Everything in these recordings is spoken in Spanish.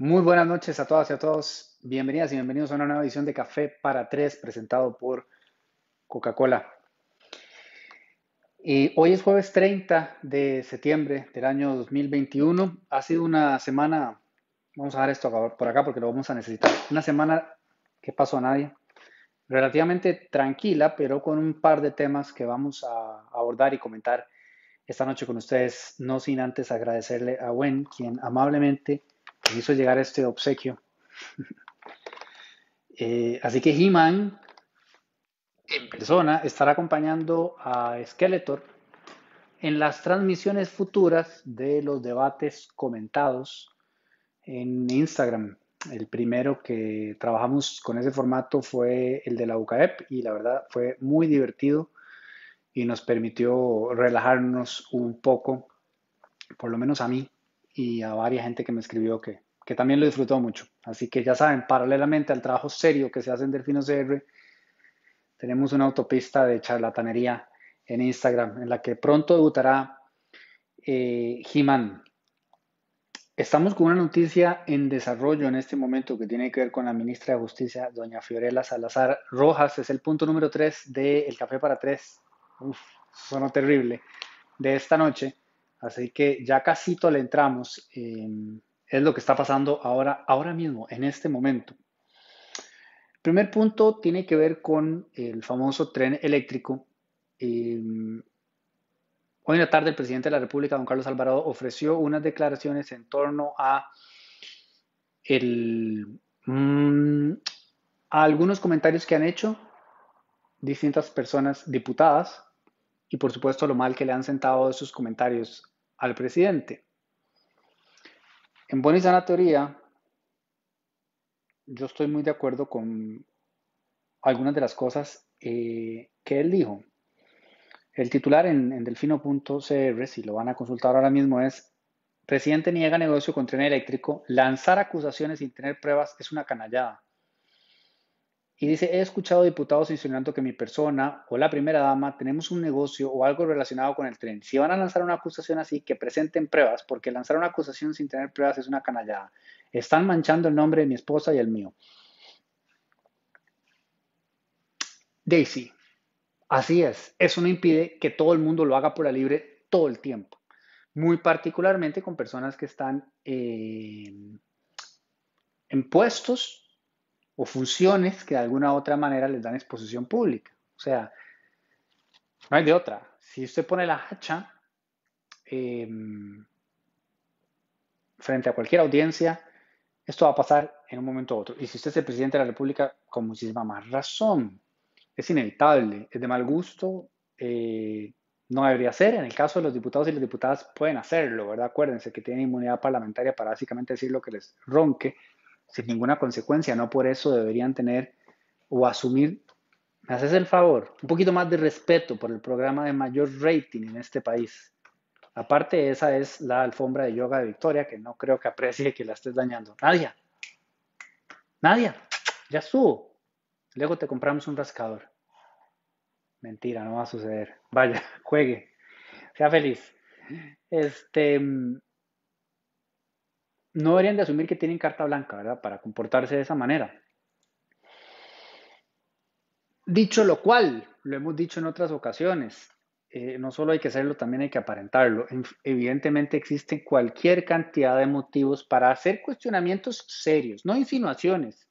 Muy buenas noches a todas y a todos. Bienvenidas y bienvenidos a una nueva edición de Café para Tres presentado por Coca-Cola. Y hoy es jueves 30 de septiembre del año 2021. Ha sido una semana, vamos a dejar esto por acá porque lo vamos a necesitar. Una semana que pasó a nadie, relativamente tranquila, pero con un par de temas que vamos a abordar y comentar esta noche con ustedes, no sin antes agradecerle a Gwen, quien amablemente hizo llegar este obsequio. Eh, así que He-Man en persona estará acompañando a Skeletor en las transmisiones futuras de los debates comentados en Instagram. El primero que trabajamos con ese formato fue el de la UCAEP y la verdad fue muy divertido y nos permitió relajarnos un poco, por lo menos a mí y a varias gente que me escribió que, que también lo disfrutó mucho. Así que ya saben, paralelamente al trabajo serio que se hace en Delfino CR, tenemos una autopista de charlatanería en Instagram en la que pronto debutará eh, He-Man. Estamos con una noticia en desarrollo en este momento que tiene que ver con la ministra de Justicia, doña Fiorella Salazar Rojas. Es el punto número 3 de El Café para Tres. Uf, sonó terrible. De esta noche. Así que ya casito le entramos es lo que está pasando ahora, ahora mismo, en este momento. El primer punto tiene que ver con el famoso tren eléctrico. Em, hoy en la tarde el presidente de la República, don Carlos Alvarado, ofreció unas declaraciones en torno a, mm, a algunos comentarios que han hecho distintas personas diputadas y por supuesto lo mal que le han sentado esos comentarios al presidente. En buena y sana teoría, yo estoy muy de acuerdo con algunas de las cosas eh, que él dijo. El titular en, delfino.cr, si lo van a consultar ahora mismo, es Presidente niega negocio con tren eléctrico, lanzar acusaciones sin tener pruebas es una canallada. Y dice, he escuchado diputados insinuando que mi persona o la primera dama tenemos un negocio o algo relacionado con el tren. Si van a lanzar una acusación así, que presenten pruebas, porque lanzar una acusación sin tener pruebas es una canallada. Están manchando el nombre de mi esposa y el mío. Daisy, así es. Eso no impide que todo el mundo lo haga por la libre todo el tiempo. Muy particularmente con personas que están eh, en puestos o funciones que de alguna u otra manera les dan exposición pública. O sea, no hay de otra. Si usted pone la hacha em, frente a cualquier audiencia, esto va a pasar en un momento u otro. Y si usted es el presidente de la República, con muchísima más razón. Es inevitable, es de mal gusto, eh, no debería ser. En el caso de los diputados y las diputadas pueden hacerlo, ¿verdad? Acuérdense que tienen inmunidad parlamentaria para básicamente decir lo que les ronque sin ninguna consecuencia. No por eso deberían tener o asumir, me haces el favor, un poquito más de respeto por el programa de mayor rating en este país. Aparte, esa es la alfombra de yoga de Victoria, que no creo que aprecie que la estés dañando. Nadia, Nadia, ya estuvo. Luego te compramos un rascador. Mentira, no va a suceder. Vaya, juegue. Sea feliz. Este, no deberían de asumir que tienen carta blanca. Para comportarse de esa manera. Dicho lo cual, lo hemos dicho en otras ocasiones, eh, no solo hay que hacerlo, también hay que aparentarlo. Evidentemente existe cualquier cantidad de motivos para hacer cuestionamientos serios, no insinuaciones.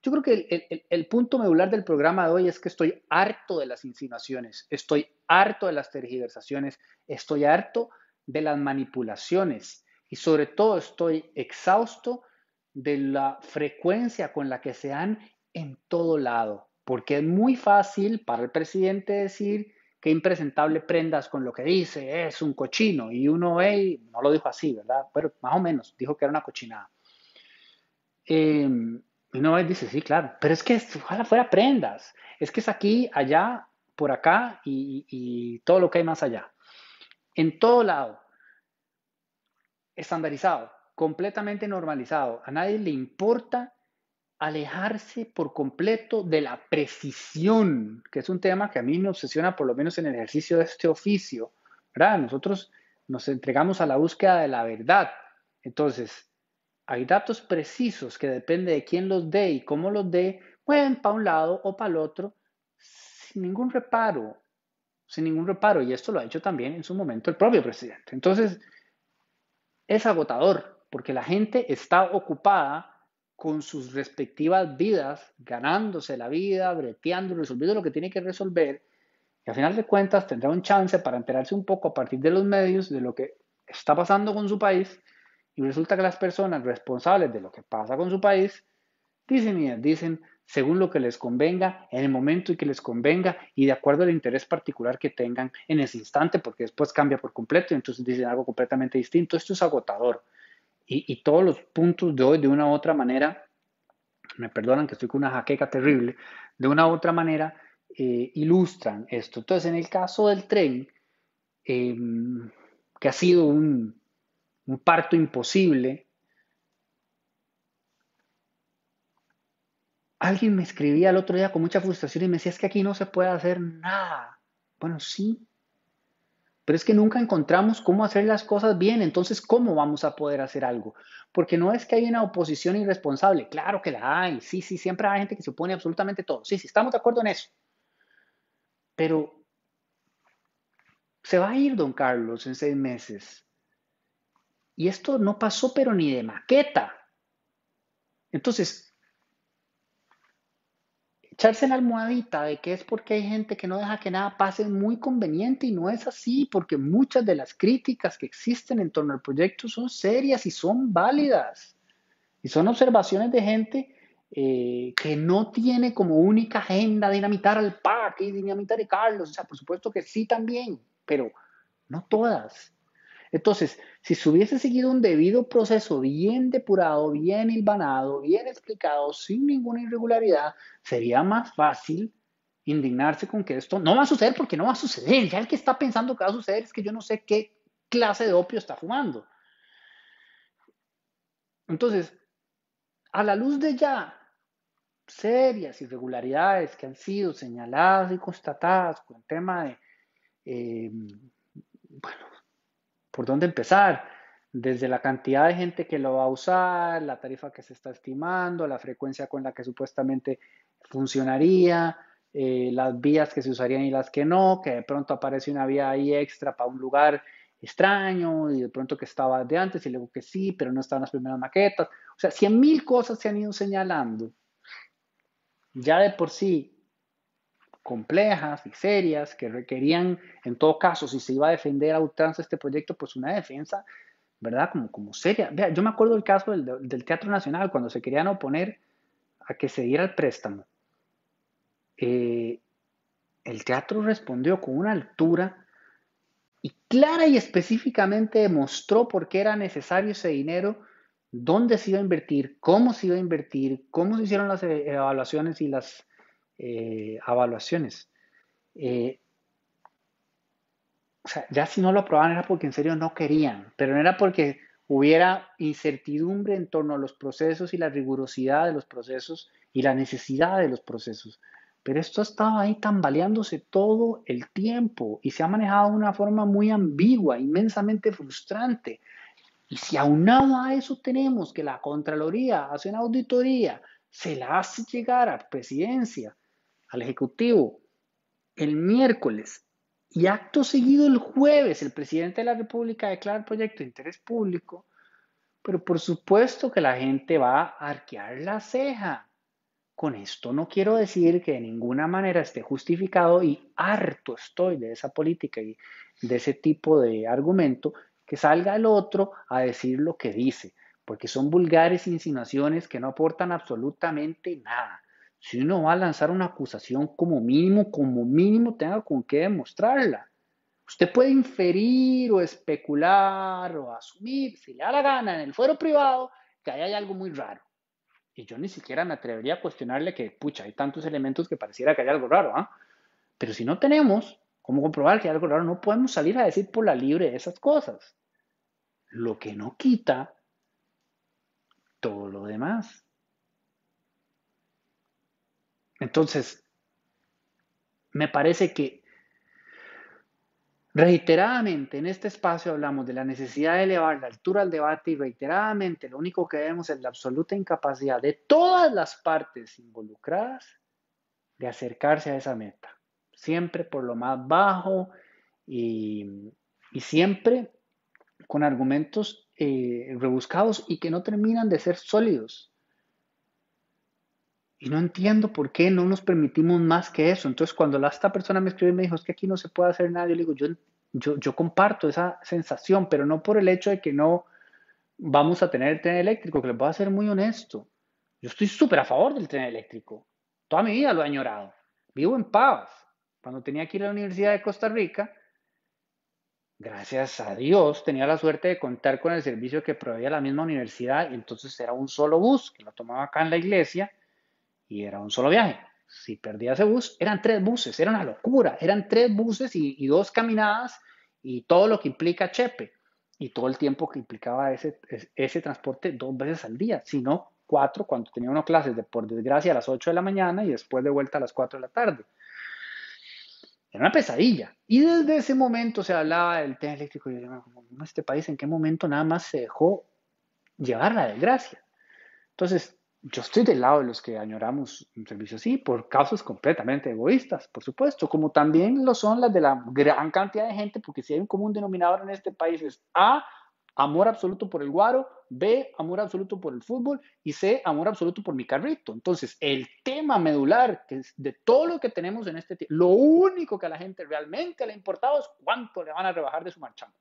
Yo creo que el, el punto medular del programa de hoy es que estoy harto de las insinuaciones, estoy harto de las tergiversaciones, estoy harto de las manipulaciones sobre todo estoy exhausto de la frecuencia con la que se dan en todo lado, porque es muy fácil para el presidente decir que impresentable prendas con lo que dice, es un cochino, y uno ve, no lo dijo así, ¿verdad? Pero más o menos, dijo que era una cochinada. Y uno dice, sí, claro, pero es que ojalá fuera prendas, es que es aquí, allá, por acá y, y todo lo que hay más allá. En todo lado, estandarizado, completamente normalizado. A nadie le importa alejarse por completo de la precisión, que es un tema que a mí me obsesiona por lo menos en el ejercicio de este oficio. ¿verdad? Nosotros nos entregamos a la búsqueda de la verdad. Entonces, hay datos precisos que depende de quién los dé y cómo los dé, mueven para un lado o para el otro sin ningún reparo, sin ningún reparo. Y esto lo ha hecho también en su momento el propio presidente. Entonces, es agotador porque la gente está ocupada con sus respectivas vidas, ganándose la vida, breteando, resolviendo lo que tiene que resolver. Y al final de cuentas tendrá un chance para enterarse un poco a partir de los medios de lo que está pasando con su país y resulta que las personas responsables de lo que pasa con su país dicen y dicen según lo que les convenga, en el momento en que les convenga y de acuerdo al interés particular que tengan en ese instante, porque después cambia por completo y entonces dicen algo completamente distinto. Esto es agotador. Y, todos los puntos de hoy, de una u otra manera, me perdonan que estoy con una jaqueca terrible, de una u otra manera eh, ilustran esto. Entonces, en el caso del tren, em, que ha sido un, un parto imposible. Alguien me escribía el otro día con mucha frustración y me decía, es que aquí no se puede hacer nada. Bueno, sí, pero es que nunca encontramos cómo hacer las cosas bien, entonces, ¿cómo vamos a poder hacer algo? Porque no es que hay una oposición irresponsable, claro que la hay, sí, sí, siempre hay gente que se opone absolutamente todo, sí, sí, estamos de acuerdo en eso. Pero se va a ir, don Carlos, en seis meses. Y esto no pasó pero ni de maqueta. Entonces, echarse la almohadita de que es porque hay gente que no deja que nada pase es muy conveniente y no es así, porque muchas de las críticas que existen en torno al proyecto son serias y son válidas. Y son observaciones de gente eh, que no tiene como única agenda dinamitar al PAC y dinamitar a Carlos. O sea, por supuesto que sí también, pero no todas. Entonces, si se hubiese seguido un debido proceso bien depurado, bien hilvanado, bien explicado, sin ninguna irregularidad, sería más fácil indignarse con que esto no va a suceder porque no va a suceder. Ya el que está pensando que va a suceder es que yo no sé qué clase de opio está fumando. Entonces, a la luz de ya serias irregularidades que han sido señaladas y constatadas con el tema de, eh, por dónde empezar, desde la cantidad de gente que lo va a usar, la tarifa que se está estimando, la frecuencia con la que supuestamente funcionaría, eh, las vías que se usarían y las que no, que de pronto aparece una vía ahí extra para un lugar extraño y de pronto que estaba de antes y luego que sí, pero no estaban las primeras maquetas. O sea, cien mil cosas se han ido señalando. Ya de por sí complejas y serias que requerían, en todo caso, si se iba a defender a ultranza este proyecto, pues una defensa, ¿verdad? Como, como seria. Vea, yo me acuerdo del caso del, del Teatro Nacional, cuando se querían oponer a que se diera el préstamo. Eh, el teatro respondió con una altura y clara y específicamente demostró por qué era necesario ese dinero, dónde se iba a invertir, cómo se iba a invertir, cómo se hicieron las eh, evaluaciones y las eh, evaluaciones. Eh, o sea, ya si no lo aprobaban era porque en serio no querían, pero no era porque hubiera incertidumbre en torno a los procesos y la rigurosidad de los procesos y la necesidad de los procesos. Pero esto ha estado ahí tambaleándose todo el tiempo y se ha manejado de una forma muy ambigua, inmensamente frustrante. Y si aunado a eso tenemos que la Contraloría hace una auditoría, se la hace llegar a presidencia al Ejecutivo el miércoles y acto seguido el jueves el presidente de la República declara el proyecto de interés público, pero por supuesto que la gente va a arquear la ceja. Con esto no quiero decir que de ninguna manera esté justificado y harto estoy de esa política y de ese tipo de argumento que salga el otro a decir lo que dice, porque son vulgares insinuaciones que no aportan absolutamente nada. Si uno va a lanzar una acusación como mínimo, como mínimo tenga con qué demostrarla. Usted puede inferir o especular o asumir, si le da la gana, en el fuero privado, que hay algo muy raro. Y yo ni siquiera me atrevería a cuestionarle que, pucha, hay tantos elementos que pareciera que hay algo raro. ¿ah? Pero si no tenemos cómo comprobar que hay algo raro, no podemos salir a decir por la libre esas cosas. Lo que no quita todo lo demás. Entonces, me parece que Reiteradamente en este espacio hablamos de la necesidad de elevar la altura al debate y reiteradamente lo único que vemos es la absoluta incapacidad de todas las partes involucradas de acercarse a esa meta. Siempre por lo más bajo y, siempre con argumentos eh, rebuscados y que no terminan de ser sólidos. Y no entiendo por qué no nos permitimos más que eso. Entonces, cuando esta persona me escribió y me dijo, es que aquí no se puede hacer nada, yo le digo, yo, yo, yo comparto esa sensación, pero no por el hecho de que no vamos a tener el tren eléctrico, que les voy a ser muy honesto. Yo estoy súper a favor del tren eléctrico. Toda mi vida lo he añorado. Vivo en Pavas. Cuando tenía que ir a la Universidad de Costa Rica, gracias a Dios, tenía la suerte de contar con el servicio que proveía la misma universidad y entonces era un solo bus que lo tomaba acá en la iglesia y era un solo viaje. Si perdía ese bus, eran tres buses, era una locura. Eran tres buses y, dos caminadas y todo lo que implica Chepe y todo el tiempo que implicaba ese, ese transporte dos veces al día, si no cuatro cuando tenía uno clases de por desgracia a las 8 de la mañana y después de vuelta a las 4 de la tarde. Era una pesadilla. Y desde ese momento se hablaba del tema eléctrico. Y yo este país en qué momento nada más se dejó llevar la desgracia. Entonces, yo estoy del lado de los que añoramos un servicio así por causas completamente egoístas, por supuesto, como también lo son las de la gran cantidad de gente, porque si hay un común denominador en este país es A, amor absoluto por el guaro, B, amor absoluto por el fútbol y C, amor absoluto por mi carrito. Entonces, el tema medular de todo lo que tenemos en este tiempo, lo único que a la gente realmente le ha importado es cuánto le van a rebajar de su marchamo.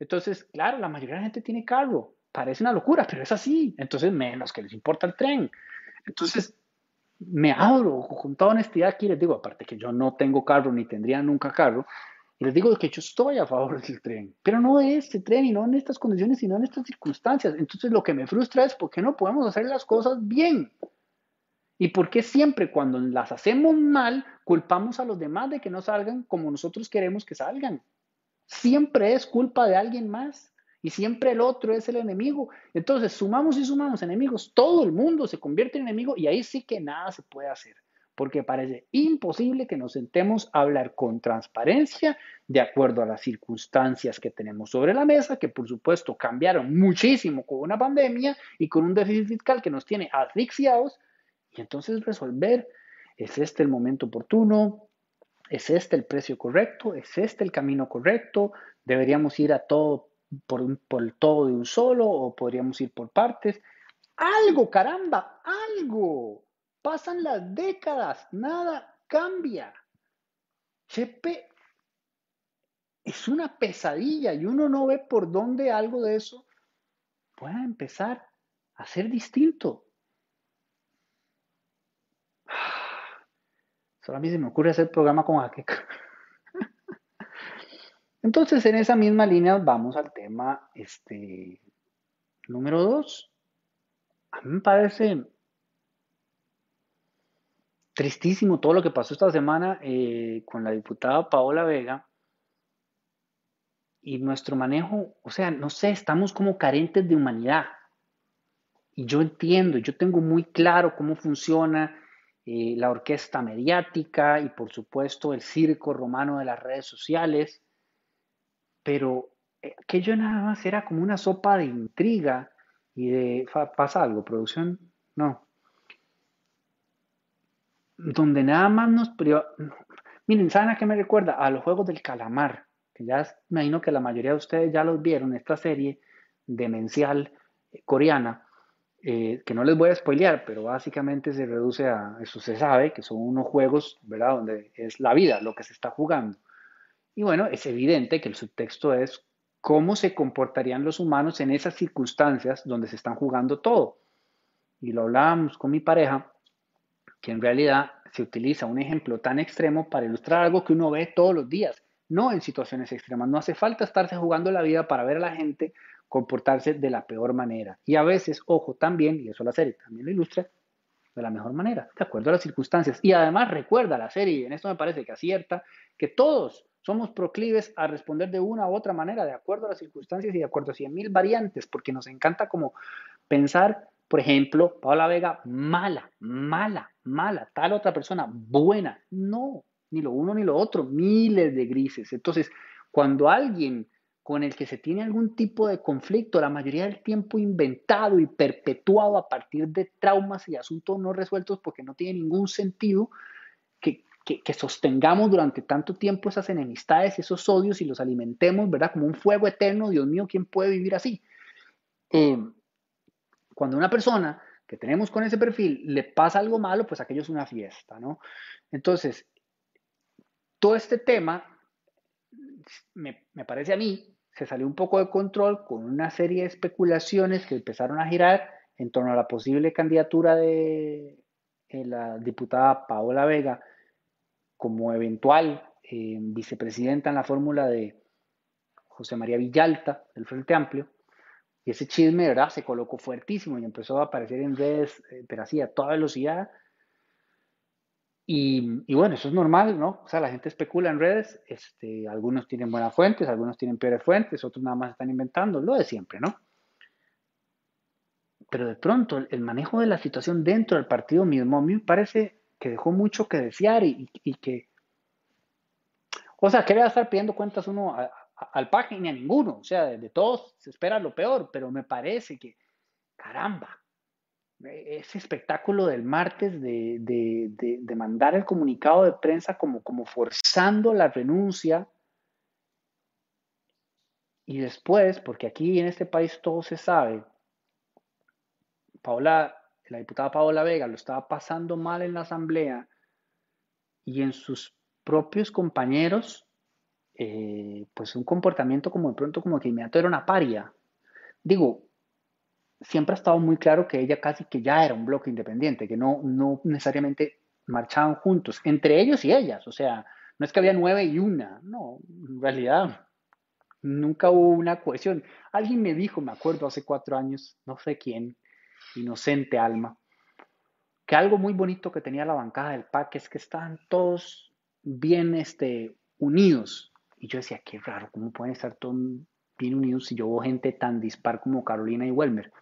Entonces, claro, la mayoría de la gente tiene carro, parece una locura, pero es así. Entonces, menos que les importa el tren. Entonces, me abro con toda honestidad aquí les digo, aparte que yo no tengo carro ni tendría nunca carro, y les digo que yo estoy a favor del tren, pero no de este tren y no en estas condiciones, sino en estas circunstancias. Entonces, lo que me frustra es por qué no podemos hacer las cosas bien. ¿Y por qué siempre cuando las hacemos mal culpamos a los demás de que no salgan como nosotros queremos que salgan? Siempre es culpa de alguien más y siempre el otro es el enemigo. Entonces, sumamos y sumamos enemigos, todo el mundo se convierte en enemigo y ahí sí que nada se puede hacer, porque parece imposible que nos sentemos a hablar con transparencia de acuerdo a las circunstancias que tenemos sobre la mesa, que por supuesto cambiaron muchísimo con una pandemia y con un déficit fiscal que nos tiene asfixiados, y entonces resolver, ¿es este el momento oportuno? ¿Es este el precio correcto? ¿Es este el camino correcto? ¿Deberíamos ir a todo por, el todo de un solo o podríamos ir por partes. Algo, caramba, algo. Pasan las décadas, nada cambia. Chepe es una pesadilla y uno no ve por dónde algo de eso pueda empezar a ser distinto. Solo a mí se me ocurre hacer programa con Jaqueca. Entonces, en esa misma línea vamos al tema este, número dos. A mí me parece tristísimo todo lo que pasó esta semana eh, con la diputada Paola Vega y nuestro manejo, o sea, no sé, estamos como carentes de humanidad. Y yo entiendo, yo tengo muy claro cómo funciona eh, la orquesta mediática y por supuesto el circo romano de las redes sociales pero eh, aquello nada más era como una sopa de intriga y de... ¿Pasa algo, producción? No. Donde nada más nos... Miren, ¿saben a qué me recuerda? A los Juegos del Calamar, que ya me imagino que la mayoría de ustedes ya los vieron, esta serie demencial eh, coreana, eh, que no les voy a spoilear, pero básicamente se reduce a, eso se sabe, que son unos juegos, ¿verdad? Donde es la vida lo que se está jugando. Y bueno, es evidente que el subtexto es cómo se comportarían los humanos en esas circunstancias donde se están jugando todo. Y lo hablábamos con mi pareja, que en realidad se utiliza un ejemplo tan extremo para ilustrar algo que uno ve todos los días, no en situaciones extremas. No hace falta estarse jugando la vida para ver a la gente comportarse de la peor manera. Y a veces, ojo, también, y eso la serie también lo ilustra, de la mejor manera, de acuerdo a las circunstancias. Y además recuerda la serie, y en esto me parece que acierta, que todos somos proclives a responder de una u otra manera, de acuerdo a las circunstancias y de acuerdo a mil variantes, porque nos encanta como pensar, por ejemplo, Paula Vega, mala, mala, mala, tal otra persona, buena. No, ni lo uno ni lo otro, miles de grises. Entonces, Cuando alguien con el que se tiene algún tipo de conflicto, la mayoría del tiempo inventado y perpetuado a partir de traumas y asuntos no resueltos porque no tiene ningún sentido que, sostengamos durante tanto tiempo esas enemistades esos odios y los alimentemos, ¿verdad? Como un fuego eterno, Dios mío, ¿quién puede vivir así? Eh, cuando una persona que tenemos con ese perfil le pasa algo malo, pues aquello es una fiesta, ¿no? Entonces, todo este tema, me, parece a mí, se salió un poco de control con una serie de especulaciones que empezaron a girar en torno a la posible candidatura de la diputada Paola Vega como eventual eh, vicepresidenta en la fórmula de José María Villalta del Frente Amplio. Y ese chisme, ¿verdad? Se colocó fuertísimo y empezó a aparecer en redes, eh, pero así a toda velocidad. Y, bueno, eso es normal, ¿no? O sea, la gente especula en redes, este, algunos tienen buenas fuentes, algunos tienen peores fuentes, otros nada más están inventando, lo de siempre, ¿no? Pero de pronto el, manejo de la situación dentro del partido mismo a mí me parece que dejó mucho que desear y, que... O sea, ¿qué le va a estar pidiendo cuentas uno al PAC ni a ninguno? O sea, de todos se espera lo peor, pero me parece que, caramba, ese espectáculo del martes de, de, mandar el comunicado de prensa como, como forzando la renuncia y después, porque aquí en este país todo se sabe, Paola, la diputada Paola Vega lo estaba pasando mal en la asamblea y en sus propios compañeros, eh, pues un comportamiento como de pronto como que inmediato era una paria. Digo, siempre ha estado muy claro que ella casi que ya era un bloque independiente, que no, no necesariamente marchaban juntos, entre ellos y ellas, o sea, no es que había nueve y una, no, en realidad nunca hubo una cohesión. Alguien me dijo, me acuerdo hace cuatro años, no sé quién, inocente alma, que algo muy bonito que tenía la bancada del PAC es que estaban todos bien este, unidos. Y yo decía, qué raro, ¿cómo pueden estar todos bien unidos si yo veo gente tan dispar como Carolina y Welmer?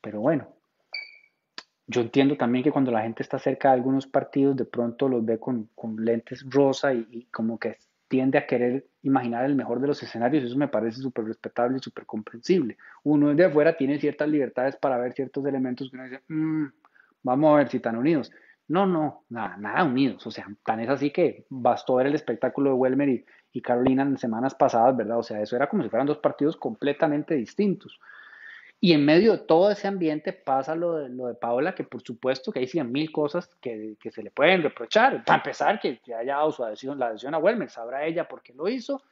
Pero bueno, yo entiendo también que cuando la gente está cerca de algunos partidos, de pronto los ve con, lentes rosa y, como que tiende a querer imaginar el mejor de los escenarios. Eso me parece súper respetable y súper comprensible. Uno desde afuera tiene ciertas libertades para ver ciertos elementos que uno dice, mm, vamos a ver si están unidos. No, no, nada, nada unidos. O sea, tan es así que bastó ver el espectáculo de Welmer y, y Carolina en semanas pasadas, ¿verdad? O sea, eso era como si fueran dos partidos completamente distintos. Y en medio de todo ese ambiente pasa lo de, lo de Paola, que por supuesto que hay cien mil cosas que, que, se le pueden reprochar. Para empezar, que, haya dado su adhesión, la adhesión a Welmer, sabrá ella por qué lo hizo,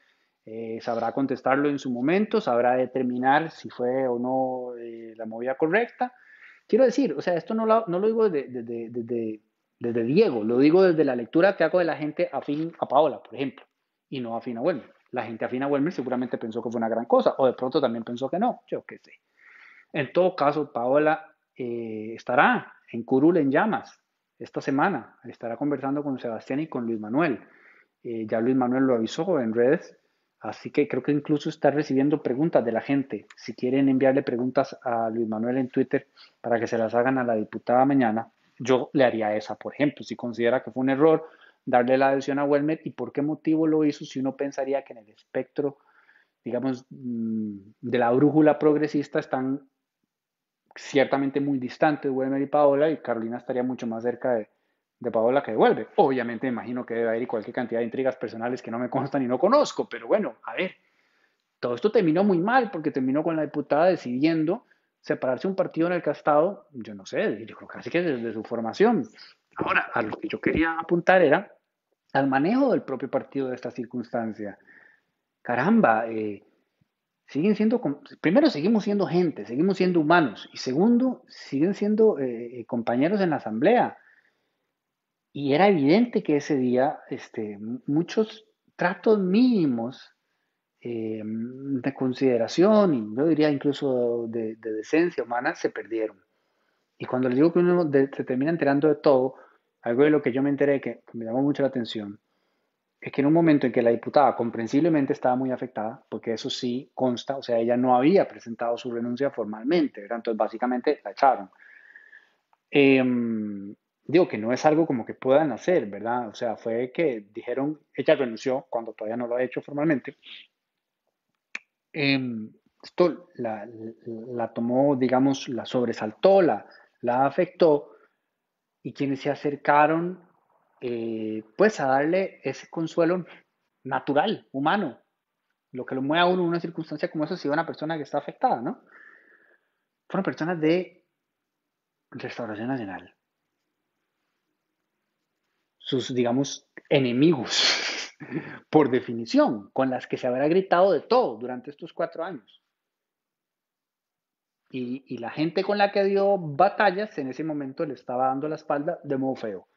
eh, sabrá contestarlo en su momento, sabrá determinar si fue o no eh, la movida correcta. Quiero decir, o sea, esto no lo, no lo digo desde, desde, desde, Diego, lo digo desde la lectura que hago de la gente afín a Paola, por ejemplo, y no afín a Welmer. La gente afín a Welmer seguramente pensó que fue una gran cosa, o de pronto también pensó que no, yo qué sé. En todo caso, Paola eh, estará en Curul en llamas esta semana. Estará conversando con Sebastián y con Luis Manuel. Eh, ya Luis Manuel lo avisó en redes, así que creo que incluso está recibiendo preguntas de la gente. Si quieren enviarle preguntas a Luis Manuel en Twitter para que se las hagan a la diputada mañana, yo le haría esa, por ejemplo, si considera que fue un error darle la adhesión a Welmer y por qué motivo lo hizo si uno pensaría que en el espectro, digamos, mm, de la brújula progresista están ciertamente muy distante de Welmer y Paola y Carolina estaría mucho más cerca de, de Paola que de Welmer. Obviamente imagino que debe haber cualquier cantidad de intrigas personales que no me constan y no conozco, pero bueno, a ver, todo esto terminó muy mal porque terminó con la diputada decidiendo separarse un partido en el castado, yo no sé, yo creo casi que desde su formación. Ahora, a lo que yo quería apuntar era al manejo del propio partido de esta circunstancia. Caramba, eh, siguen siendo, primero seguimos siendo gente, seguimos siendo humanos, y segundo, siguen siendo eh, compañeros en la asamblea. Y era evidente que ese día este, muchos tratos mínimos eh, de consideración y yo diría incluso de, decencia humana se perdieron. Y cuando les digo que uno se termina enterando de todo, algo de lo que yo me enteré que me llamó mucho la atención, es que en un momento en que la diputada comprensiblemente estaba muy afectada, porque eso sí consta, o sea, ella no había presentado su renuncia formalmente, ¿verdad? entonces básicamente la echaron. Em, digo que no es algo como que puedan hacer, ¿verdad? O sea, fue que dijeron, ella renunció cuando todavía no lo ha hecho formalmente. Em, esto la, tomó, digamos, la sobresaltó, la, la afectó, y quienes se acercaron, eh, pues a darle ese consuelo natural, humano, lo que lo mueve a uno en una circunstancia como esa si una persona que está afectada, ¿no? Fueron personas de Restauración Nacional. Sus, digamos, enemigos, por definición, con las que se habrá gritado de todo durante estos cuatro años. Y, y, la gente con la que dio batallas en ese momento le estaba dando la espalda de modo feo.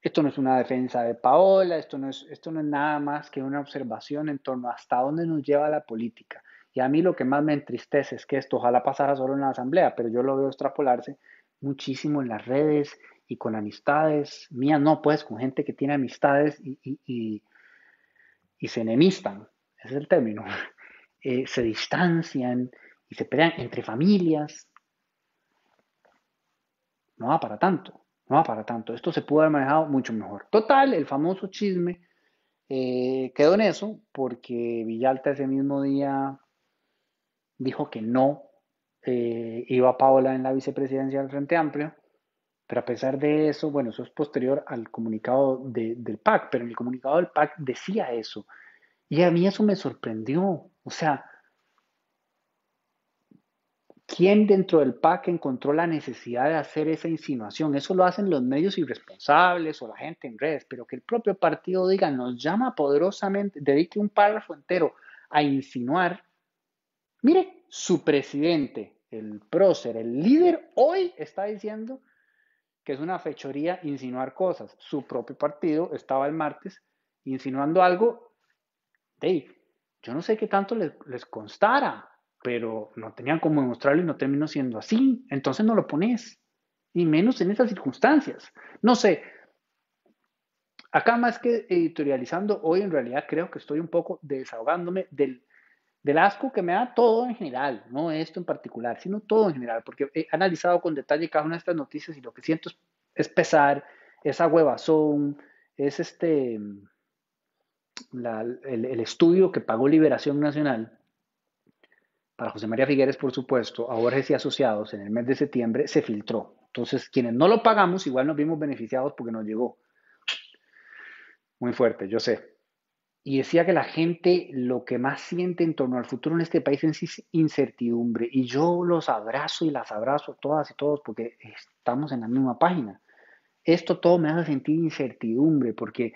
Esto no es una defensa de Paola, esto no, es, esto no es nada más que una observación en torno a hasta dónde nos lleva la política. Y a mí lo que más me entristece es que esto ojalá pasara solo en la asamblea, pero yo lo veo extrapolarse muchísimo en las redes y con amistades mías, no, pues con gente que tiene amistades y, y, y, se enemistan, ese es el término, eh, se distancian y se pelean entre familias. No va para tanto. No para tanto. Esto se pudo haber manejado mucho mejor. Total, el famoso chisme eh, quedó en eso porque Villalta ese mismo día dijo que no eh, iba Paola en la vicepresidencia del Frente Amplio. Pero a pesar de eso, bueno, eso es posterior al comunicado del PAC, pero en el comunicado del PAC decía eso. Y a mí eso me sorprendió. O sea, ¿Quién dentro del PAC encontró la necesidad de hacer esa insinuación? Eso lo hacen los medios irresponsables o la gente en redes, pero que el propio partido diga, nos llama poderosamente, dedique un párrafo entero a insinuar. Mire, su presidente, el prócer, el líder, hoy está diciendo que es una fechoría insinuar cosas. Su propio partido estaba el martes insinuando algo. Dave, yo no sé qué tanto les, les constara, pero no tenían cómo demostrarlo y no terminó siendo así. Entonces no lo pones, y menos en esas circunstancias. No sé, acá más que editorializando, hoy en realidad creo que estoy un poco desahogándome del, del asco que me da todo en general, no esto en particular, sino todo en general, porque he analizado con detalle cada una de estas noticias y lo que siento es, pesar, esa huevazón, es este, el, el estudio que pagó Liberación Nacional para José María Figueres, por supuesto, a Borges y Asociados en el mes de septiembre se filtró. Entonces, quienes no lo pagamos, igual nos vimos beneficiados porque nos llegó. Muy fuerte, yo sé. Y decía que la gente lo que más siente en torno al futuro en este país es incertidumbre. Y yo los abrazo y las abrazo todas y todos porque estamos en la misma página. Esto todo me hace sentir incertidumbre porque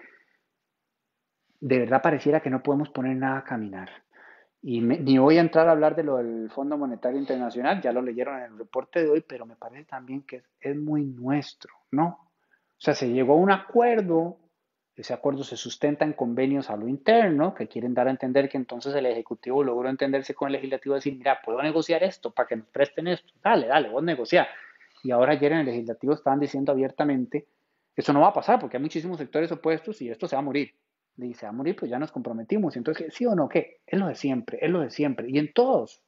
de verdad pareciera que no podemos poner nada a caminar. Y ni voy a entrar a hablar de lo del Fondo Monetario Internacional, ya lo leyeron en el reporte de hoy, pero me parece también que es, muy nuestro, ¿no? O sea, se llegó a un acuerdo, ese acuerdo se sustenta en convenios a lo interno, que quieren dar a entender que entonces el Ejecutivo logró entenderse con el Legislativo y decir, mira, puedo negociar esto para que nos presten esto, dale, dale, vos negociar. Y ahora ayer en el Legislativo estaban diciendo abiertamente, eso no va a pasar porque hay muchísimos sectores opuestos y esto se va a morir dice, a morir, pues ya nos comprometimos. Entonces, ¿sí o no? ¿Qué? Es lo de siempre, es lo de siempre. Y en todos,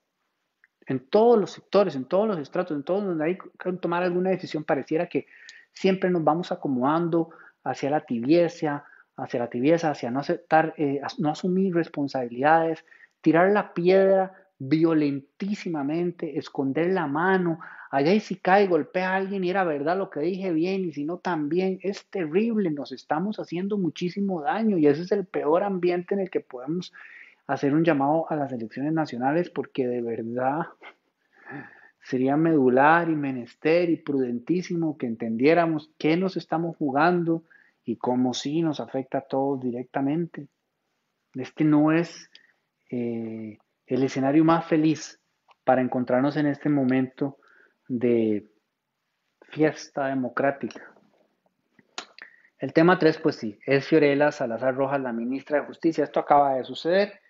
en todos los sectores, en todos los estratos, en todos donde hay que tomar alguna decisión, pareciera que siempre nos vamos acomodando hacia la tibieza, hacia la tibieza, hacia no aceptar, eh, no asumir responsabilidades, tirar la piedra violentísimamente, esconder la mano, allá y si cae, golpea a alguien y era verdad lo que dije bien y si no también, es terrible, nos estamos haciendo muchísimo daño y ese es el peor ambiente en el que podemos hacer un llamado a las elecciones nacionales porque de verdad sería medular y menester y prudentísimo que entendiéramos qué nos estamos jugando y cómo sí nos afecta a todos directamente. Este no es eh, el escenario más feliz para encontrarnos en este momento de fiesta democrática. El tema 3, pues sí, es Fiorella Salazar Rojas, la ministra de Justicia. Esto acaba de suceder.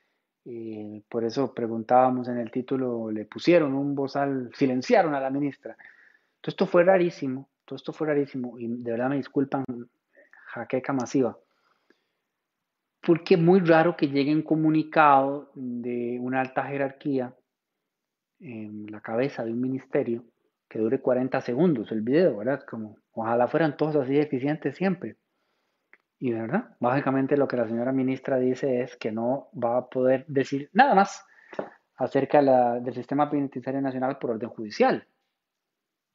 y por eso preguntábamos en el título, le pusieron un bozal, silenciaron a la ministra. Todo esto fue rarísimo, todo esto fue rarísimo y de verdad me disculpan, jaqueca masiva. Porque es muy raro que llegue un comunicado de una alta jerarquía en la cabeza de un ministerio que dure 40 segundos el video, ¿verdad? Como ojalá fueran todos así eficientes siempre. Y verdad, básicamente lo que la señora ministra dice es que no va a poder decir nada más acerca del sistema penitenciario nacional por orden judicial.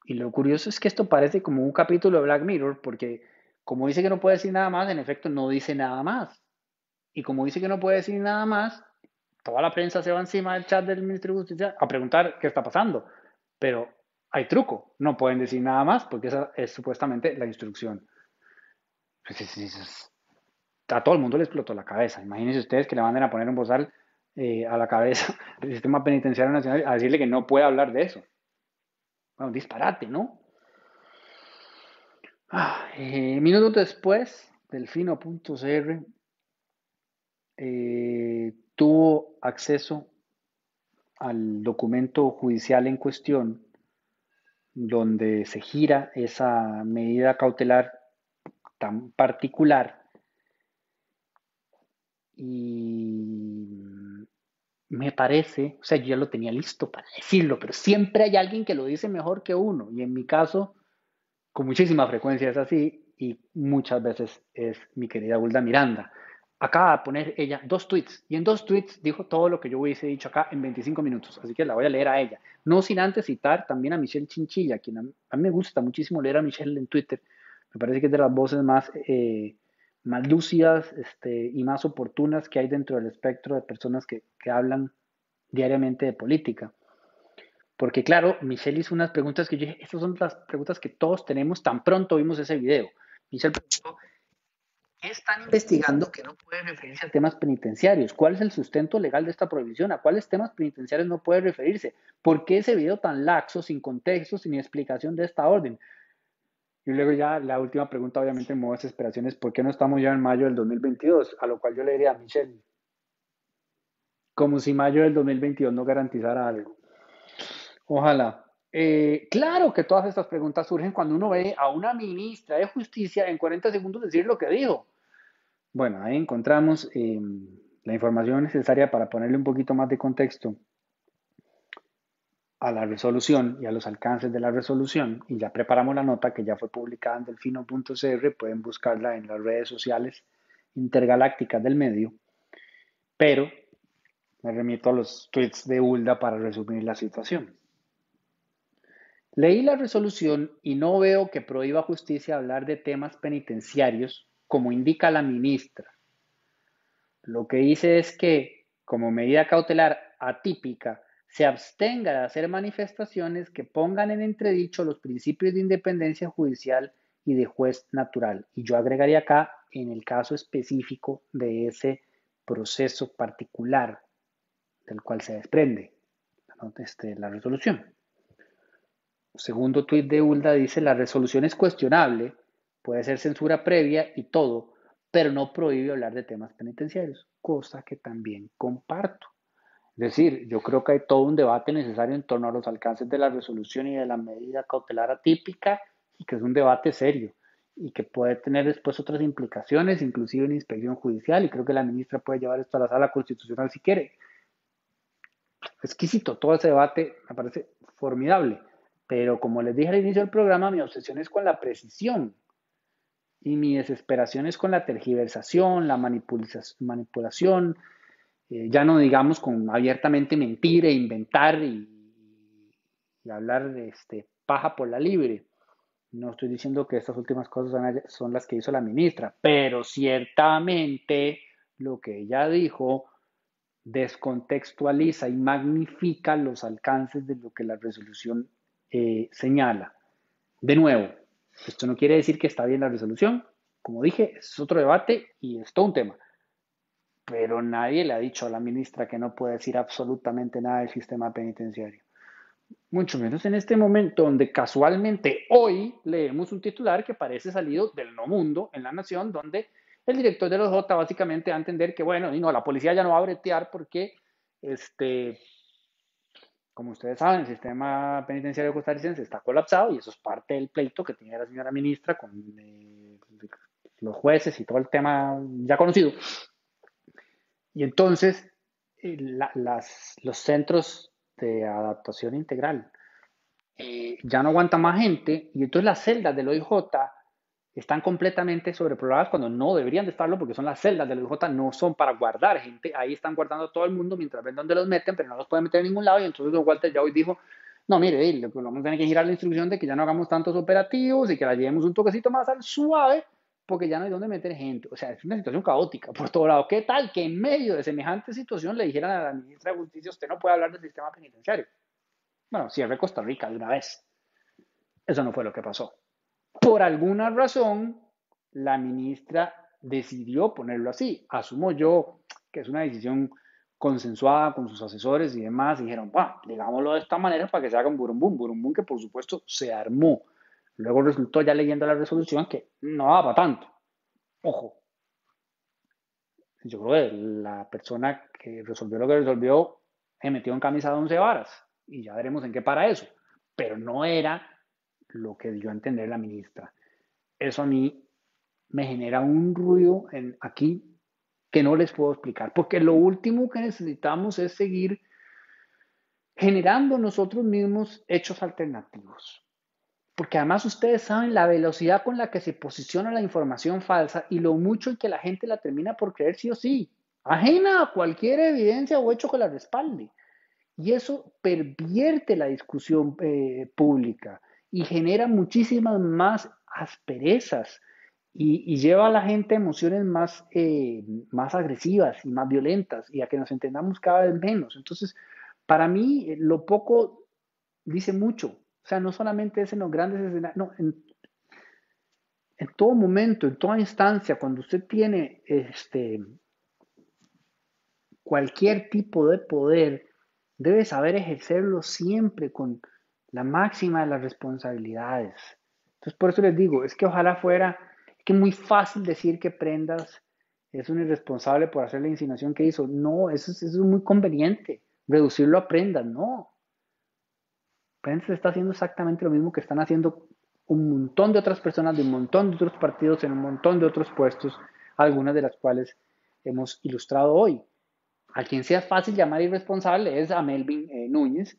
Y lo curioso es que esto parece como un capítulo de Black Mirror, porque como dice que no puede decir nada más, en efecto no dice nada más. Y como dice que no puede decir nada más, toda la prensa se va encima del chat del Ministerio de Justicia a preguntar qué está pasando. Pero hay truco, no pueden decir nada más porque esa es supuestamente la instrucción. Pues a todo el mundo le explotó la cabeza. Imagínense ustedes que le manden a poner un bozal eh, a la cabeza del sistema penitenciario nacional a decirle que no puede hablar de eso. Bueno, disparate, ¿no? Ah, eh, minutos después, Delfino.cr eh, tuvo acceso al documento judicial en cuestión donde se gira esa medida cautelar tan particular y me parece, o sea, yo ya lo tenía listo para decirlo, pero siempre hay alguien que lo dice mejor que uno y en mi caso, con muchísima frecuencia es así y muchas veces es mi querida Hulda Miranda acaba de poner ella dos tweets y en dos tweets dijo todo lo que yo hubiese dicho acá en 25 minutos, así que la voy a leer a ella. No sin antes citar también a Michelle Chinchilla, quien a, mí me gusta muchísimo leer a Michelle en Twitter, me parece que es de las voces más, eh, más lúcidas este, y más oportunas que hay dentro del espectro de personas que, que hablan diariamente de política. Porque claro, Michelle hizo unas preguntas que yo dije, estas son las preguntas que todos tenemos tan pronto vimos ese video. Michelle preguntó, ¿Qué están investigando que no puede referirse a temas penitenciarios? ¿Cuál es el sustento legal de esta prohibición? ¿A cuáles temas penitenciarios no puede referirse? ¿Por qué ese video tan laxo, sin contexto, sin explicación de esta orden? Y luego ya la última pregunta, obviamente, en modo desesperación es ¿por qué no estamos ya en mayo del 2022? A lo cual yo le diría a Michelle, como si mayo del 2022 no garantizara algo. Ojalá. Eh, claro que todas estas preguntas surgen cuando uno ve a una ministra de justicia en 40 segundos decir lo que dijo. Bueno, ahí encontramos em, la información necesaria para ponerle un poquito más de contexto a la resolución y a los alcances de la resolución y ya preparamos la nota que ya fue publicada en delfino.cr, pueden buscarla en las redes sociales intergalácticas del medio, pero me remito a los tweets de Hulda para resumir la situación. Leí la resolución y no veo que prohíba justicia hablar de temas penitenciarios como indica la ministra. Lo que dice es que, como medida cautelar atípica, se abstenga de hacer manifestaciones que pongan en entredicho los principios de independencia judicial y de juez natural. Y yo agregaría acá, en el caso específico de ese proceso particular del cual se desprende este, la resolución. Segundo tuit de Hulda dice, la resolución es cuestionable, puede ser censura previa y todo, pero no prohíbe hablar de temas penitenciarios, cosa que también comparto. Es decir, yo creo que hay todo un debate necesario en torno a los alcances de la resolución y de la medida cautelar atípica y que es un debate serio y que puede tener después otras implicaciones, inclusive en inspección judicial, y creo que la ministra puede llevar esto a la sala constitucional si quiere. Exquisito, todo ese debate me parece formidable. Pero como les dije al inicio del programa, mi obsesión es con la precisión y mi desesperación es con la tergiversación, la manipulación, eh, ya no digamos con abiertamente mentir e inventar y, hablar de este, paja por la libre. No estoy diciendo que estas últimas cosas son las que hizo la ministra, pero ciertamente lo que ella dijo descontextualiza y magnifica los alcances de lo que la resolución eh, señala. De nuevo, esto no quiere decir que está bien la resolución. Como dije, es otro debate y es todo un tema. Pero nadie le ha dicho a la ministra que no puede decir absolutamente nada del sistema penitenciario. Mucho menos en este momento donde casualmente hoy leemos un titular que parece salido del no mundo en la nación, donde el director de los J básicamente va a entender que, bueno, y no, la policía ya no va a bretear porque este, como ustedes saben, el sistema penitenciario costarricense está colapsado y eso es parte del pleito que tiene la señora ministra con eh, los jueces y todo el tema ya conocido. Y entonces, eh, los centros de adaptación integral eh, ya no aguanta más gente y entonces las celdas del OIJ están completamente sobrepobladas cuando no deberían de estarlo porque son las celdas del OIJ, no son para guardar gente, ahí están guardando todo el mundo mientras ven dónde los meten, pero no los pueden meter en ningún lado y entonces don Walter ya hoy dijo, no, mire, lo vamos a tener que girar la instrucción de que ya no hagamos tantos operativos y que la llevemos un toquecito más al suave porque ya no hay dónde meter gente. O sea, es una situación caótica por todo lado. ¿Qué tal que en medio de semejante situación le dijeran a la ministra de Justicia, usted no puede hablar del sistema penitenciario? Bueno, cierre Costa Rica de una vez. Eso no fue lo que pasó. Por alguna razón, la ministra decidió ponerlo así. Asumo yo que es una decisión consensuada con sus asesores y demás. Y dijeron, va, digámoslo de esta manera para que se haga un burumbum. Burumbum que por supuesto se armó. Luego resultó ya leyendo la resolución que no daba tanto. Ojo. Yo creo que la persona que resolvió lo que resolvió se metió en camisa de once varas y ya veremos en qué para eso. Pero no era lo que dio a entender la ministra. Eso a mí me genera un ruido en, aquí que no les puedo explicar, porque lo último que necesitamos es seguir generando nosotros mismos hechos alternativos. Porque además ustedes saben la velocidad con la que se posiciona la información falsa y lo mucho en que la gente la termina por creer sí o sí, ajena a cualquier evidencia o hecho que la respalde. Y eso pervierte la discusión eh, pública y genera muchísimas más asperezas y, lleva a la gente a emociones más, eh, más agresivas y más violentas y a que nos entendamos cada vez menos. Entonces, para mí, eh, lo poco dice mucho. O sea, no solamente es en los grandes escenarios, no, en, en todo momento, en toda instancia, cuando usted tiene este, cualquier tipo de poder, debe saber ejercerlo siempre con la máxima de las responsabilidades. Entonces, por eso les digo, es que ojalá fuera, que muy fácil decir que Prendas es un irresponsable por hacer la insinuación que hizo. No, eso es, muy conveniente. Reducirlo a Prendas, no. Prendas está haciendo exactamente lo mismo que están haciendo un montón de otras personas de un montón de otros partidos en un montón de otros puestos, algunas de las cuales hemos ilustrado hoy. A quien sea fácil llamar irresponsable es a Melvin eh, Núñez.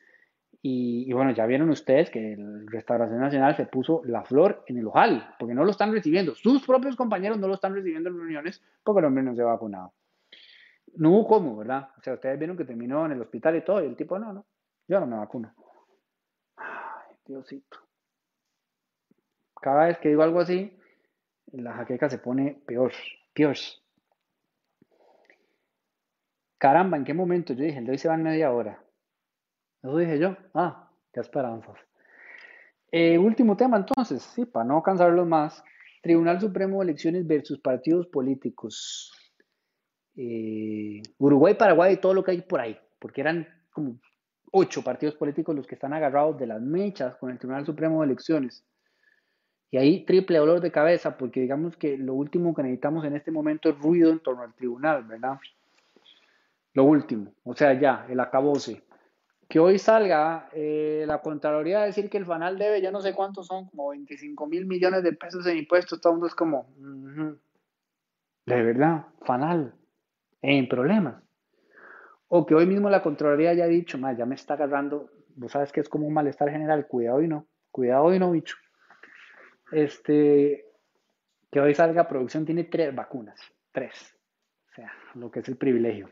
Y, bueno, ya vieron ustedes que el Restauración Nacional se puso la flor en el ojal, porque no lo están recibiendo. Sus propios compañeros no lo están recibiendo en reuniones porque el hombre no se ha vacunado. No hubo cómo, ¿verdad? O sea, ustedes vieron que terminó en el hospital y todo, y el tipo, no, no, yo no me vacuno. Ay, Diosito. Cada vez que digo algo así, la jaqueca se pone peor, peor. Caramba, ¿en qué momento? Yo dije, el de hoy se va en media hora. Eso dije yo. Ah, qué esperanzas. Eh, último tema entonces, sí, para no cansarlos más. Tribunal Supremo de Elecciones versus partidos políticos. Eh, Uruguay, Paraguay y todo lo que hay por ahí, porque eran como ocho partidos políticos los que están agarrados de las mechas con el Tribunal Supremo de Elecciones. Y ahí triple dolor de cabeza, porque digamos que lo último que necesitamos en este momento es ruido en torno al tribunal, ¿verdad? Lo último, o sea, ya, el acabose. Que hoy salga eh, la Contraloría a decir que el FANAL debe, ya no sé cuántos son, como 25 mil millones de pesos en impuestos, todo el mundo es como, de verdad, FANAL, en problemas. O que hoy mismo la Contraloría haya dicho, ya me está agarrando, vos sabes que es como un malestar general, cuidado y no, cuidado y no, bicho. Este, que hoy salga producción tiene tres vacunas, tres, o sea, lo que es el privilegio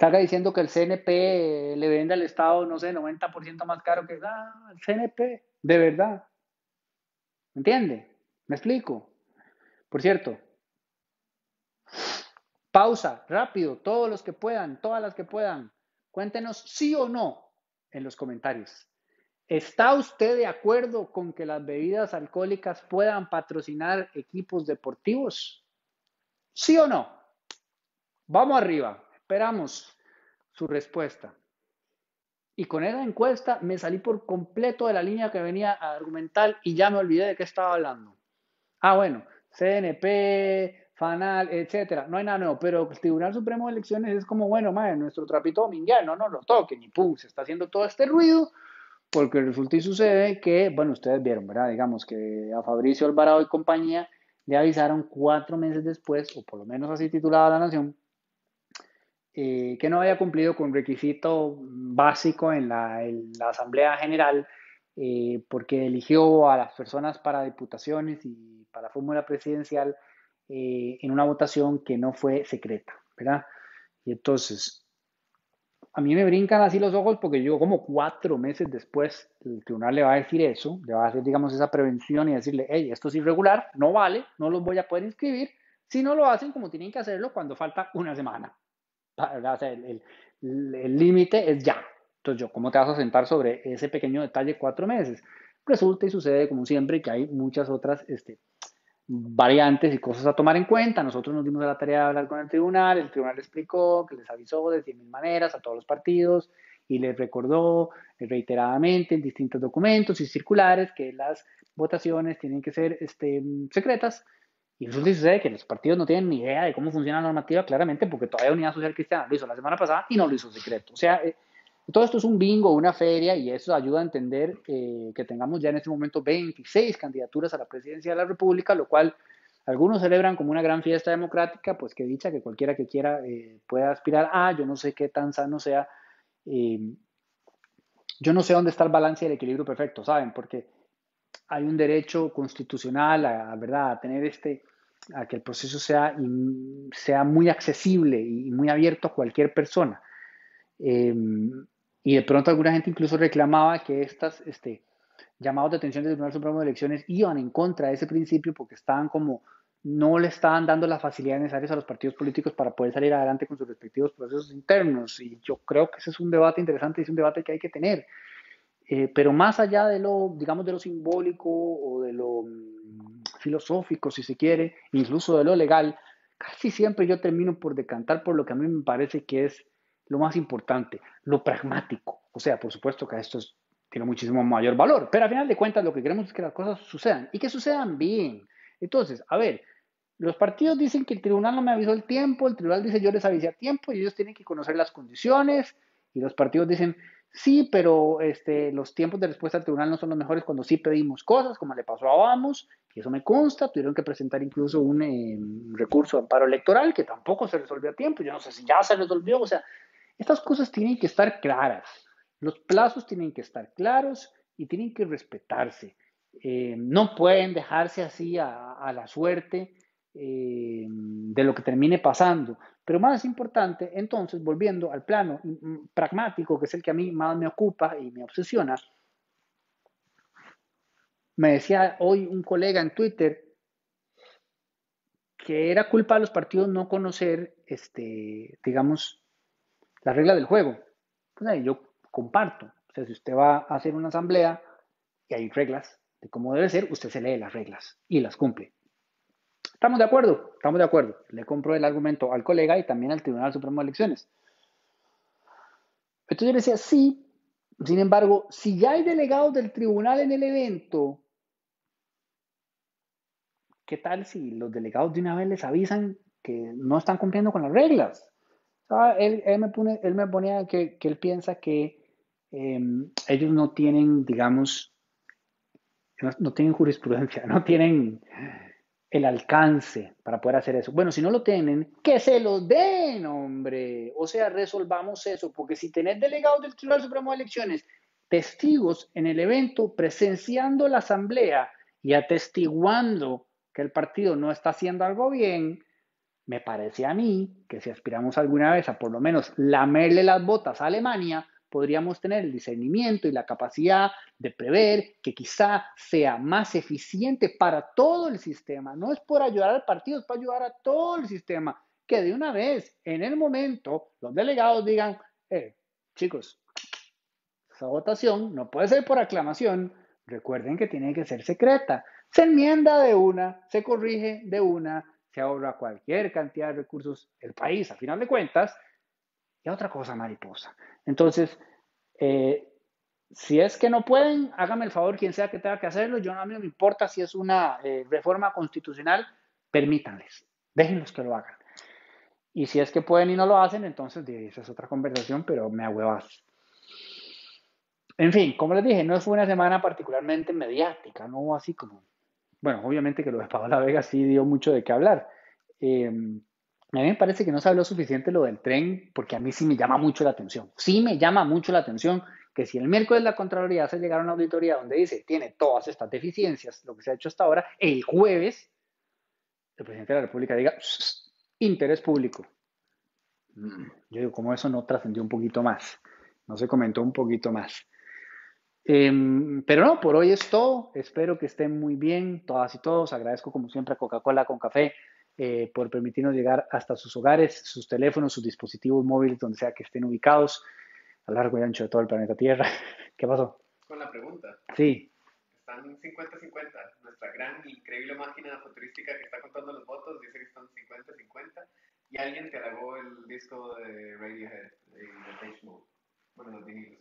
salga diciendo que el CNP le vende al Estado, no sé, 90% más caro que ah, el CNP, de verdad. ¿Me entiende? ¿Me explico? Por cierto, pausa, rápido, todos los que puedan, todas las que puedan, cuéntenos sí o no en los comentarios. ¿Está usted de acuerdo con que las bebidas alcohólicas puedan patrocinar equipos deportivos? ¿Sí o no? Vamos arriba. Esperamos su respuesta. Y con esa encuesta me salí por completo de la línea que venía a argumentar y ya me olvidé de qué estaba hablando. Ah, bueno, CNP, FANAL, etcétera. No hay nada nuevo, pero el Tribunal Supremo de Elecciones es como, bueno, madre, nuestro trapito domingueal, no nos lo toquen y pum, se está haciendo todo este ruido porque resulta y sucede que, bueno, ustedes vieron, ¿verdad? Digamos que a Fabricio Alvarado y compañía le avisaron cuatro meses después, o por lo menos así titulada la Nación, eh, que no haya cumplido con requisito básico en la, Asamblea General, eh, porque eligió a las personas para diputaciones y para la fórmula presidencial eh, en una votación que no fue secreta, ¿verdad? Y entonces, a mí me brincan así los ojos porque yo como cuatro meses después el tribunal le va a decir eso, le va a hacer, digamos, esa prevención y decirle, hey, esto es irregular, no vale, no los voy a poder inscribir, si no lo hacen como tienen que hacerlo cuando falta una semana. El límite es ya. Entonces, yo, ¿cómo te vas a sentar sobre ese pequeño detalle cuatro meses? Resulta y sucede, como siempre, que hay muchas otras este, variantes y cosas a tomar en cuenta. Nosotros nos dimos la tarea de hablar con el tribunal, el tribunal explicó que les avisó de 100.000 maneras a todos los partidos y les recordó reiteradamente en distintos documentos y circulares que las votaciones tienen que ser este, secretas. Y resulta y sucede que los partidos no tienen ni idea de cómo funciona la normativa claramente porque todavía Unidad Social Cristiana lo hizo la semana pasada y no lo hizo secreto. O sea, eh, todo esto es un bingo, una feria, y eso ayuda a entender eh, que tengamos ya en este momento 26 candidaturas a la presidencia de la República, lo cual algunos celebran como una gran fiesta democrática, pues que dicha que cualquiera que quiera eh, pueda aspirar a, yo no sé qué tan sano sea, eh, yo no sé dónde está el balance y el equilibrio perfecto, ¿saben? Porque hay un derecho constitucional a, ¿verdad? a tener este, a que el proceso sea, sea muy accesible y muy abierto a cualquier persona. Y de pronto alguna gente incluso reclamaba que estas este, llamados de atención del Tribunal Supremo de Elecciones iban en contra de ese principio porque estaban como, no le estaban dando las facilidades necesarias a los partidos políticos para poder salir adelante con sus respectivos procesos internos. Y yo creo que ese es un debate interesante es un debate que hay que tener. Eh, pero más allá de lo, digamos, de lo simbólico o de lo filosófico, si se quiere, incluso de lo legal, casi siempre yo termino por decantar por lo que a mí me parece que es lo más importante, lo pragmático. O sea, por supuesto que esto tiene muchísimo mayor valor, pero al final de cuentas lo que queremos es que las cosas sucedan y que sucedan bien. Entonces, a ver, los partidos dicen que el tribunal no me avisó el tiempo, el tribunal dice yo les avisé a tiempo y ellos tienen que conocer las condiciones y los partidos dicen sí, pero este, los tiempos de respuesta al tribunal no son los mejores cuando sí pedimos cosas, como le pasó a Vamos, y eso me consta, tuvieron que presentar incluso un eh, recurso de amparo electoral que tampoco se resolvió a tiempo, yo no sé si ya se resolvió, o sea, estas cosas tienen que estar claras. Los plazos tienen que estar claros y tienen que respetarse. Eh, no pueden dejarse así a, la suerte eh, de lo que termine pasando. Pero más importante, entonces, volviendo al plano pragmático, que es el que a mí más me ocupa y me obsesiona, me decía hoy un colega en Twitter que era culpa de los partidos no conocer, este, digamos, la regla del juego. Pues yo comparto. O sea, si usted va a hacer una asamblea y hay reglas de cómo debe ser, usted se lee las reglas y las cumple. ¿Estamos de acuerdo? Estamos de acuerdo. Le compro el argumento al colega y también al Tribunal Supremo de Elecciones. Entonces yo le decía, sí, sin embargo, si ya hay delegados del tribunal en el evento, ¿qué tal si los delegados de una vez les avisan que no están cumpliendo con las reglas? Él, me pone, él me ponía que, él piensa que em, ellos no tienen, digamos, no, tienen jurisprudencia, no tienen el alcance para poder hacer eso. Bueno, si no lo tienen, que se lo den, hombre. O sea, resolvamos eso, porque si tenés delegados del Tribunal Supremo de Elecciones, testigos en el evento, presenciando la asamblea y atestiguando que el partido no está haciendo algo bien, me parece a mí que si aspiramos alguna vez a por lo menos lamerle las botas a Alemania, podríamos tener el discernimiento y la capacidad de prever que quizá sea más eficiente para todo el sistema. No es por ayudar al partido, es para ayudar a todo el sistema. Que de una vez, en el momento, los delegados digan, eh, chicos, esa votación no puede ser por aclamación. Recuerden que tiene que ser secreta. Se enmienda de una, se corrige de una, se ahorra cualquier cantidad de recursos el país, a final de cuentas, y otra cosa mariposa. Entonces, eh, si es que no pueden, hágame el favor, quien sea que tenga que hacerlo, yo no, a mí no me importa si es una eh, reforma constitucional, permítanles, déjenlos que lo hagan. Y si es que pueden y no lo hacen, entonces es otra conversación, pero me ahuevas. En fin, como les dije, no fue una semana particularmente mediática, no así como bueno, obviamente que lo de Paola Vega sí dio mucho de qué hablar. Em, A mí me parece que no se habló suficiente lo del tren, porque a mí sí me llama mucho la atención. Sí me llama mucho la atención que si el miércoles la Contraloría hace llegar a una auditoría donde dice tiene todas estas deficiencias, lo que se ha hecho hasta ahora, el jueves el presidente de la República diga interés público. Mm, yo digo, ¿cómo eso no trascendió un poquito más? No se comentó un poquito más. Em, pero no, por hoy es todo. Espero que estén muy bien, todas y todos. Agradezco como siempre a Coca-Cola con café eh, por permitirnos llegar hasta sus hogares, sus teléfonos, sus dispositivos móviles, donde sea que estén ubicados, a lo largo y ancho de todo el planeta Tierra. ¿Qué pasó? Con la pregunta. Sí. Están 50-50. Nuestra gran, increíble máquina futurística que está contando los votos dice que están 50-50. Y alguien te halagó el disco de Radiohead, de, Page Mode. Bueno, los vinilos.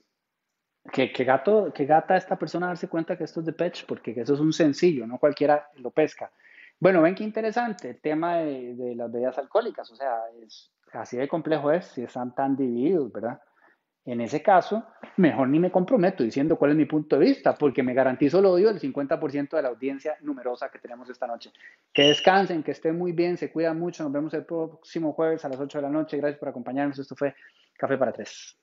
¿Qué, qué, gato, qué gata esta persona darse cuenta que esto es de Patch, porque eso es un sencillo, no cualquiera lo pesca. Bueno, ven qué interesante el tema de, las bebidas alcohólicas, o sea, es, así de complejo es si están tan divididos, ¿verdad? En ese caso, mejor ni me comprometo diciendo cuál es mi punto de vista, porque me garantizo el odio del 50% de la audiencia numerosa que tenemos esta noche. Que descansen, que estén muy bien, se cuidan mucho. Nos vemos el próximo jueves a las 8 de la noche. Gracias por acompañarnos. Esto fue Café para Tres.